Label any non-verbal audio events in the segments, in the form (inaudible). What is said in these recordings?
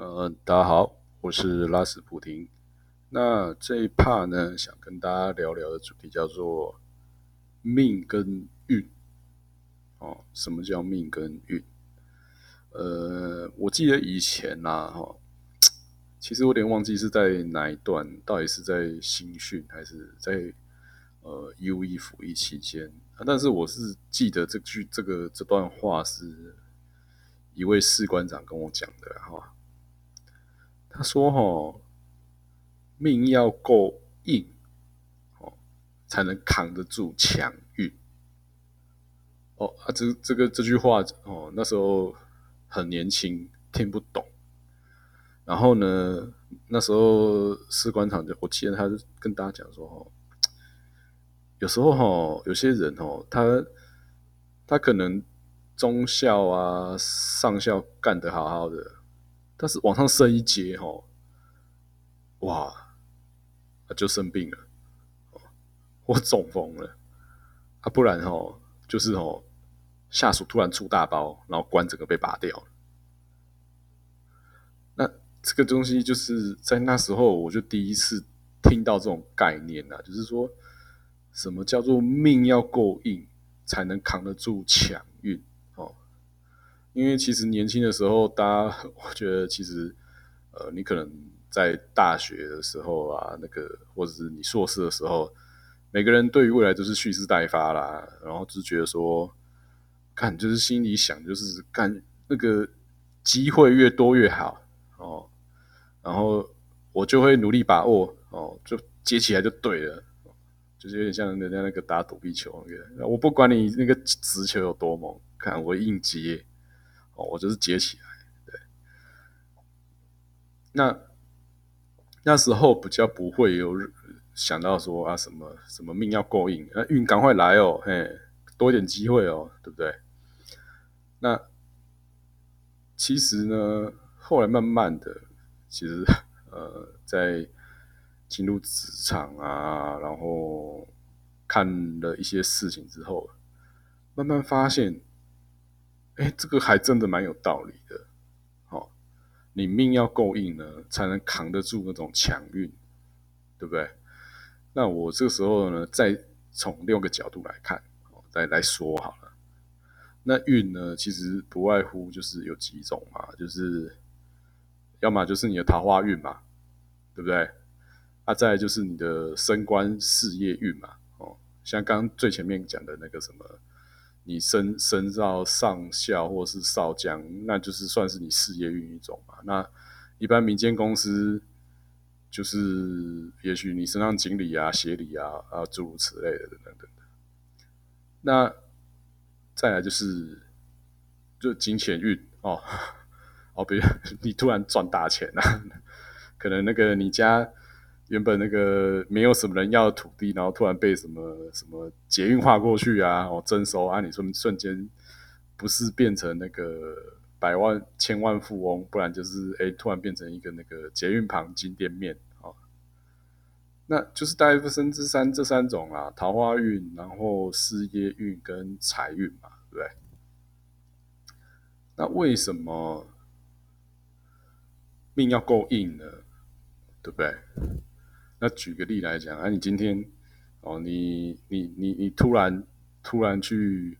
呃，大家好，我是拉斯普廷。那这一 part 呢，想跟大家聊聊的主题叫做命跟运。哦，什么叫命跟运？呃，我记得以前呐，哈，其实我有点忘记是在哪一段，到底是在新训还是在呃 U E 服役期间。但是我是记得这句这个这段话是一位士官长跟我讲的，哈。他说：“哈，命要够硬，哦，才能扛得住强运。哦啊，这这个这句话哦，那时候很年轻，听不懂。然后呢，那时候士官长就，我记得他就跟大家讲说：，哦，有时候哈，有些人哦，他他可能中校啊、上校干得好好的。”但是往上升一阶，哦，哇，就生病了，我中风了，啊，不然哦，就是哦，下属突然出大包，然后官整个被拔掉了。那这个东西就是在那时候，我就第一次听到这种概念啊，就是说什么叫做命要够硬，才能扛得住强运。因为其实年轻的时候，大家 (laughs) 我觉得其实，呃，你可能在大学的时候啊，那个或者是你硕士的时候，每个人对于未来都是蓄势待发啦，然后就觉得说，看就是心里想就是干那个机会越多越好哦，然后我就会努力把握哦，就接起来就对了，就是有点像人家那个打躲避球那个，我不管你那个直球有多猛，看我硬接。我就是接起来，对。那那时候比较不会有想到说啊什么什么命要够硬，那运赶快来哦，嘿，多一点机会哦，对不对？那其实呢，后来慢慢的，其实呃，在进入职场啊，然后看了一些事情之后，慢慢发现。哎，这个还真的蛮有道理的，哦，你命要够硬呢，才能扛得住那种强运，对不对？那我这个时候呢，再从六个角度来看，哦再来说好了。那运呢，其实不外乎就是有几种嘛，就是要么就是你的桃花运嘛，对不对？啊，再就是你的升官事业运嘛，哦，像刚最前面讲的那个什么。你升升到上校或是少将，那就是算是你事业运一种嘛。那一般民间公司，就是也许你升上经理啊、协理啊啊诸如此类的等等等等。那再来就是就金钱运哦哦，(laughs) 比如 (laughs) 你突然赚大钱啊，(laughs) 可能那个你家。原本那个没有什么人要的土地，然后突然被什么什么捷运划过去啊，哦征收啊，你说瞬间不是变成那个百万千万富翁，不然就是哎突然变成一个那个捷运旁金店面啊，那就是大夫生之三这三种啊，桃花运，然后事业运跟财运嘛，对不对？那为什么命要够硬呢？对不对？那举个例来讲啊，你今天哦，你你你你突然突然去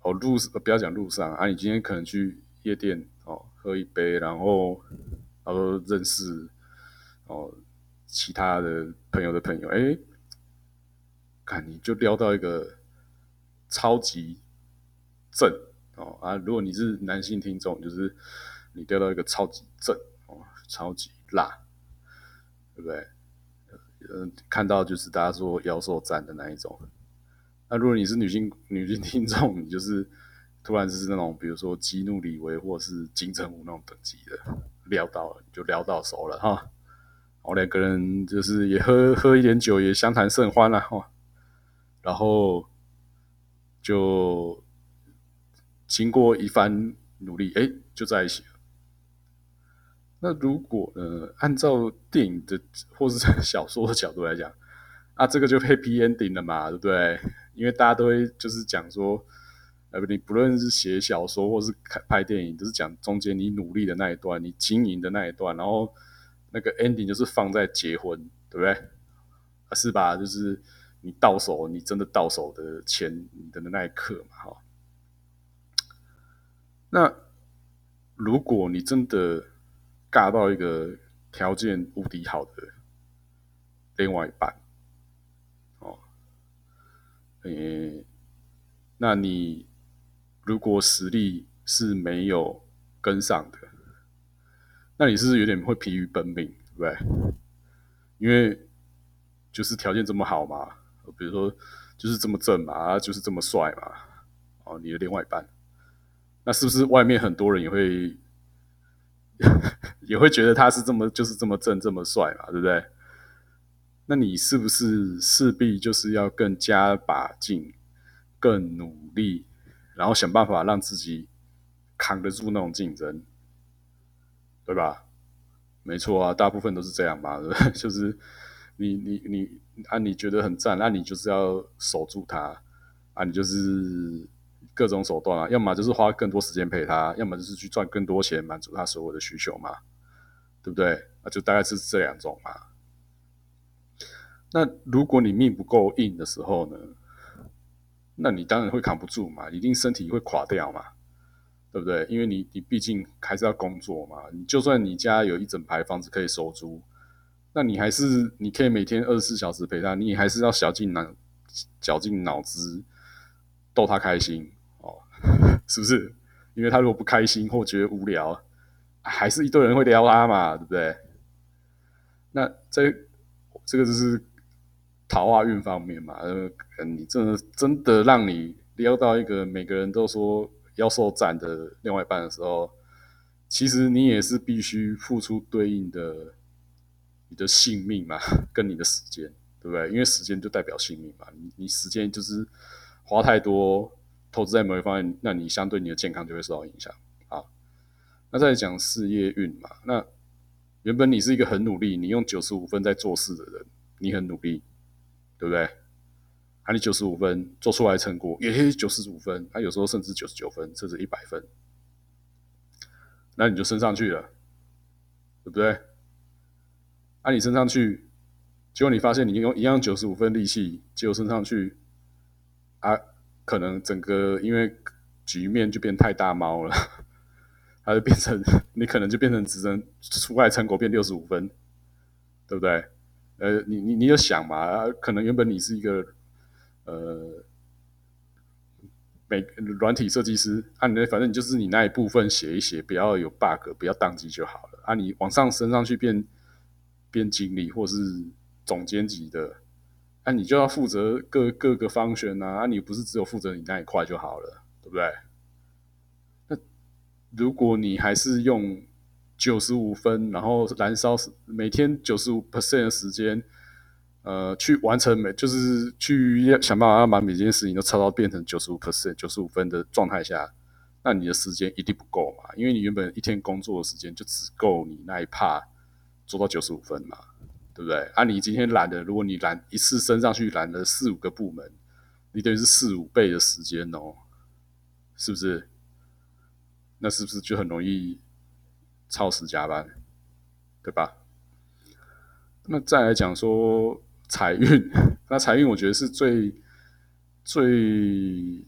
哦路不要讲路上啊，你今天可能去夜店哦喝一杯，然后然后认识哦其他的朋友的朋友，哎，看你就撩到一个超级正哦啊，如果你是男性听众，就是你撩到一个超级正哦，超级辣，对不对？嗯，看到就是大家说妖兽战的那一种。那如果你是女性女性听众，你就是突然就是那种，比如说激怒李维或是金城武那种等级的，撩到了就撩到手了哈。我两个人就是也喝喝一点酒，也相谈甚欢了哈。然后就经过一番努力，哎，就在一起了。那如果呃，按照电影的或是小说的角度来讲，啊，这个就 happy ending 了嘛，对不对？因为大家都会就是讲说，呃，你不论是写小说或是拍拍电影，都是讲中间你努力的那一段，你经营的那一段，然后那个 ending 就是放在结婚，对不对？是吧？就是你到手，你真的到手的钱的那一刻嘛，哈。那如果你真的尬到一个条件无敌好的另外一半，哦，诶，那你。如果实力是没有跟上的，那你是不是有点会疲于奔命，对不对？因为就是条件这么好嘛，比如说就是这么正嘛，啊就是这么帅嘛，哦，你的另外一半，那是不是外面很多人也会也会觉得他是这么就是这么正这么帅嘛，对不对？那你是不是势必就是要更加把劲，更努力？然后想办法让自己扛得住那种竞争，对吧？没错啊，大部分都是这样吧？(laughs) 就是你你你啊，你觉得很赞，那你就是要守住他啊，你就是各种手段啊，要么就是花更多时间陪他，要么就是去赚更多钱满足他所有的需求嘛，对不对？啊，就大概是这两种嘛。那如果你命不够硬的时候呢？那你当然会扛不住嘛，一定身体会垮掉嘛，对不对？因为你你毕竟还是要工作嘛，你就算你家有一整排房子可以收租，那你还是你可以每天二十四小时陪他，你还是要绞尽脑绞尽脑汁逗他开心，是不是？因为他如果不开心或觉得无聊，还是一堆人会撩他嘛，对不对？那这这个就是。桃花运方面嘛，呃，你真的真的让你撩到一个每个人都说要受赞的另外一半的时候，其实你也是必须付出对应的你的性命嘛，跟你的时间，对不对？因为时间就代表性命嘛，你你时间就是花太多，投资在某一方面，那你相对你的健康就会受到影响啊。那再讲事业运嘛，那原本你是一个很努力，你用九十五分在做事的人，你很努力。对不对？啊，你九十五分做出来成果也九十五分，他有时候甚至九十九分，甚至一百分，那你就升上去了，对不对？啊，你升上去，结果你发现你用一样九十五分力气，结果升上去，啊，可能整个因为局面就变太大猫了，它就变成你可能就变成只能出来成果变六十五分，对不对？呃，你你你有想嘛？可能原本你是一个呃，美软体设计师，啊，你反正你就是你那一部分写一写，不要有 bug，不要宕机就好了。啊，你往上升上去变变经理或是总监级的，啊，你就要负责各各个方选啊，啊，你不是只有负责你那一块就好了，对不对？那如果你还是用。九十五分，然后燃烧每天九十五 percent 的时间，呃，去完成每就是去想办法要把每件事情都超到变成九十五 percent 九十五分的状态下，那你的时间一定不够嘛？因为你原本一天工作的时间就只够你那一 part 做到九十五分嘛，对不对？啊，你今天懒的，如果你懒一次升上去懒了四五个部门，你等于是四五倍的时间哦，是不是？那是不是就很容易？超时加班，对吧？那再来讲说财运，(laughs) 那财运我觉得是最最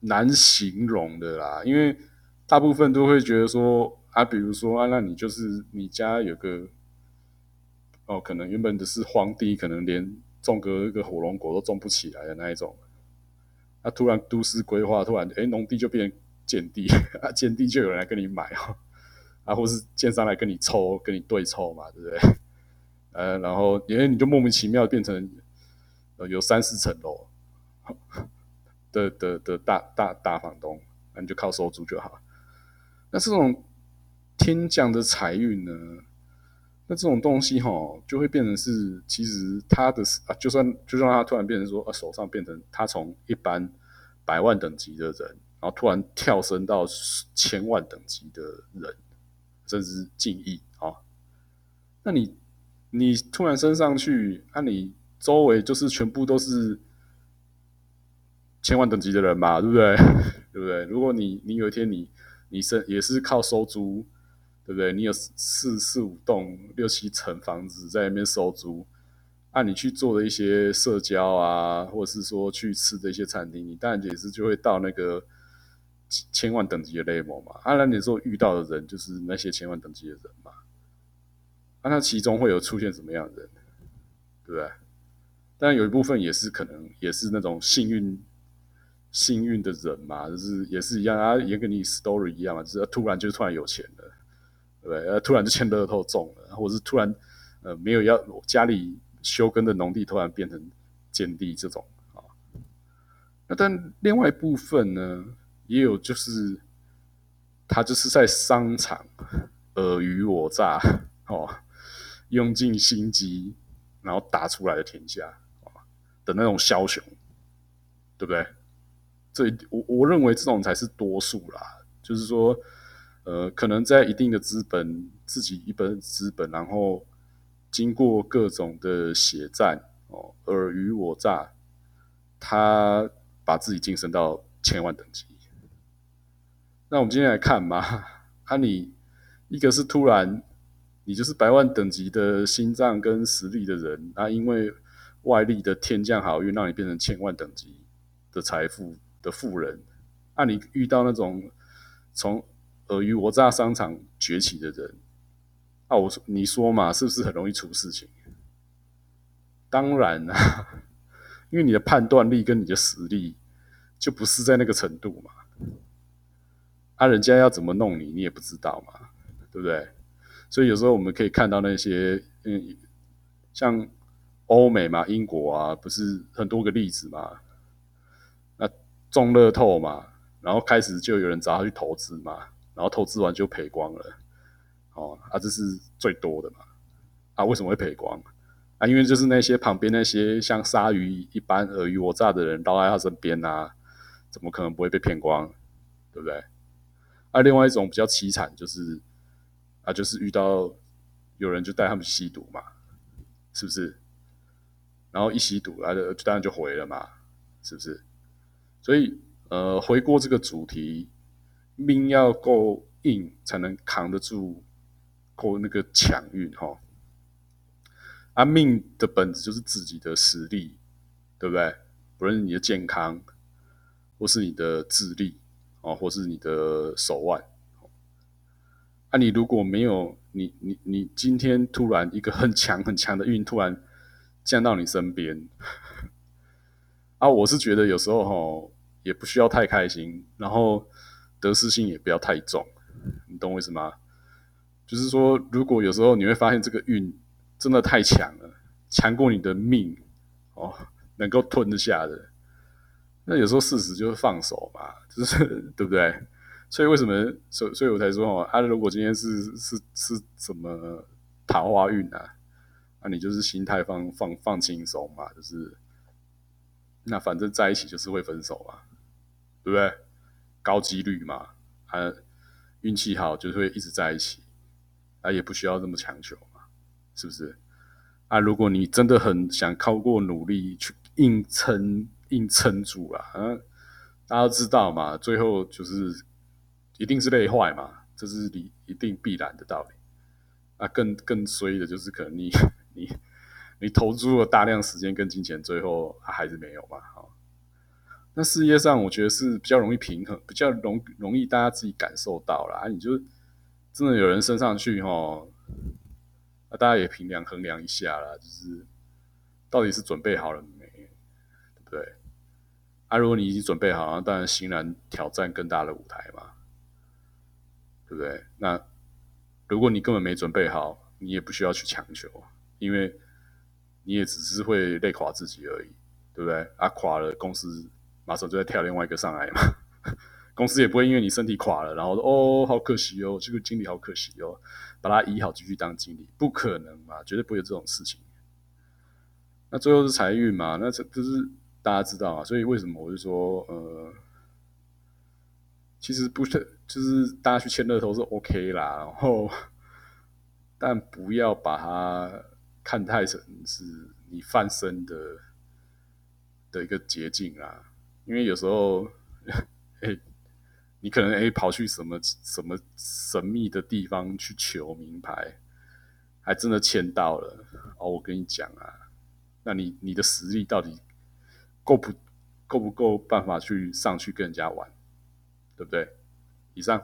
难形容的啦，因为大部分都会觉得说啊，比如说啊，那你就是你家有个哦，可能原本的是荒地，可能连种个一个火龙果都种不起来的那一种，那突然都市规划，突然哎，农地就变。建 (laughs) 地啊，建地就有人来跟你买哦，啊，或是建商来跟你抽，跟你对抽嘛，对不对？(laughs) 呃，然后因为你就莫名其妙变成呃有三四层楼的的的大大大房东，那你就靠收租就好。那这种天降的财运呢？那这种东西哈，就会变成是其实他的啊，就算就算他突然变成说啊，手上变成他从一般百万等级的人。然后突然跳升到千万等级的人，甚至近亿啊！那你你突然升上去，那你周围就是全部都是千万等级的人嘛，对不对？(laughs) 对不对？如果你你有一天你你是也是靠收租，对不对？你有四四五栋六七层房子在那边收租，按你去做的一些社交啊，或者是说去吃的一些餐厅，你当然也是就会到那个千万等级的 level 嘛。啊，那你说遇到的人就是那些千万等级的人嘛？啊，那其中会有出现什么样的人，对不对？但有一部分也是可能也是那种幸运。幸运的人嘛，就是也是一样啊，也跟你 story 一样嘛，就是突然就突然有钱了，对？呃，突然就签乐透中了，或者是突然呃没有要家里休耕的农地突然变成建地这种啊。那但另外一部分呢，也有就是他就是在商场尔虞我诈哦，用尽心机然后打出来的天下啊的那种枭雄，对不对？这我我认为这种才是多数啦，就是说，呃，可能在一定的资本，自己一本资本，然后经过各种的血战哦，尔虞我诈，他把自己晋升到千万等级。那我们今天来看嘛，啊，你一个是突然，你就是百万等级的心脏跟实力的人，啊，因为外力的天降好运，让你变成千万等级的财富。的富人，那你遇到那种从尔虞我诈商场崛起的人，啊，我说你说嘛，是不是很容易出事情？当然啦，(laughs) 因为你的判断力跟你的实力就不是在那个程度嘛。啊，人家要怎么弄你，你也不知道嘛，对不对？所以有时候我们可以看到那些，嗯，像欧美嘛，英国啊，不是很多个例子嘛。那中乐透嘛，然后开始就有人找他去投资嘛，然后投资完就赔光了，哦，啊，这是最多的嘛，啊，为什么会赔光？啊，因为就是那些旁边那些像鲨鱼一般尔虞我诈的人绕在他身边呐，怎么可能不会被骗光？对不对？啊，另外一种比较凄惨就是，啊，就是遇到有人就带他们吸毒嘛，是不是？然后一吸毒，啊，就当然就毁了嘛，是不是？所以，呃，回过这个主题，命要够硬，才能扛得住够那个强运哈。啊，命的本质就是自己的实力，对不对？不论你的健康，或是你的智力，哦，或是你的手腕。啊，你如果没有你，你，你今天突然一个很强很强的运突然降到你身边，(laughs) 啊，我是觉得有时候哈。也不需要太开心，然后得失心也不要太重，你懂我意思吗？就是说，如果有时候你会发现这个运真的太强了，强过你的命哦，能够吞得下的，那有时候事实就是放手嘛，就是 (laughs) 对不对？所以为什么所所以我才说哦，啊，如果今天是是是什么桃花运啊，那你就是心态放放放轻松嘛，就是那反正在一起就是会分手嘛。对不对？高几率嘛，啊，运气好就会一直在一起，啊，也不需要这么强求嘛，是不是？啊，如果你真的很想靠过努力去硬撑、硬撑住了，啊，大家都知道嘛，最后就是一定是累坏嘛，这是你一定必然的道理。啊，更更衰的就是可能你 (laughs) 你你投入了大量时间跟金钱，最后还是没有嘛，好。那事业上，我觉得是比较容易平衡，比较容容易大家自己感受到了啊。你就真的有人升上去哈，那大家也平量衡量一下啦，就是到底是准备好了没，对不对？啊，如果你已经准备好了，当然欣然挑战更大的舞台嘛，对不对？那如果你根本没准备好，你也不需要去强求，因为你也只是会累垮自己而已，对不对？啊，垮了公司。马上就再跳另外一个上来嘛，公司也不会因为你身体垮了，然后哦，好可惜哦，这个经理好可惜哦，把他医好继续当经理，不可能嘛，绝对不会有这种事情。那最后是财运嘛，那这这是大家知道啊，所以为什么我就说，呃，其实不是，就是大家去签乐透是 OK 啦，然后但不要把它看太成是你翻身的的一个捷径啊。因为有时候，哎，你可能哎跑去什么什么神秘的地方去求名牌，还真的签到了哦。我跟你讲啊，那你你的实力到底够不够不够办法去上去跟人家玩，对不对？以上。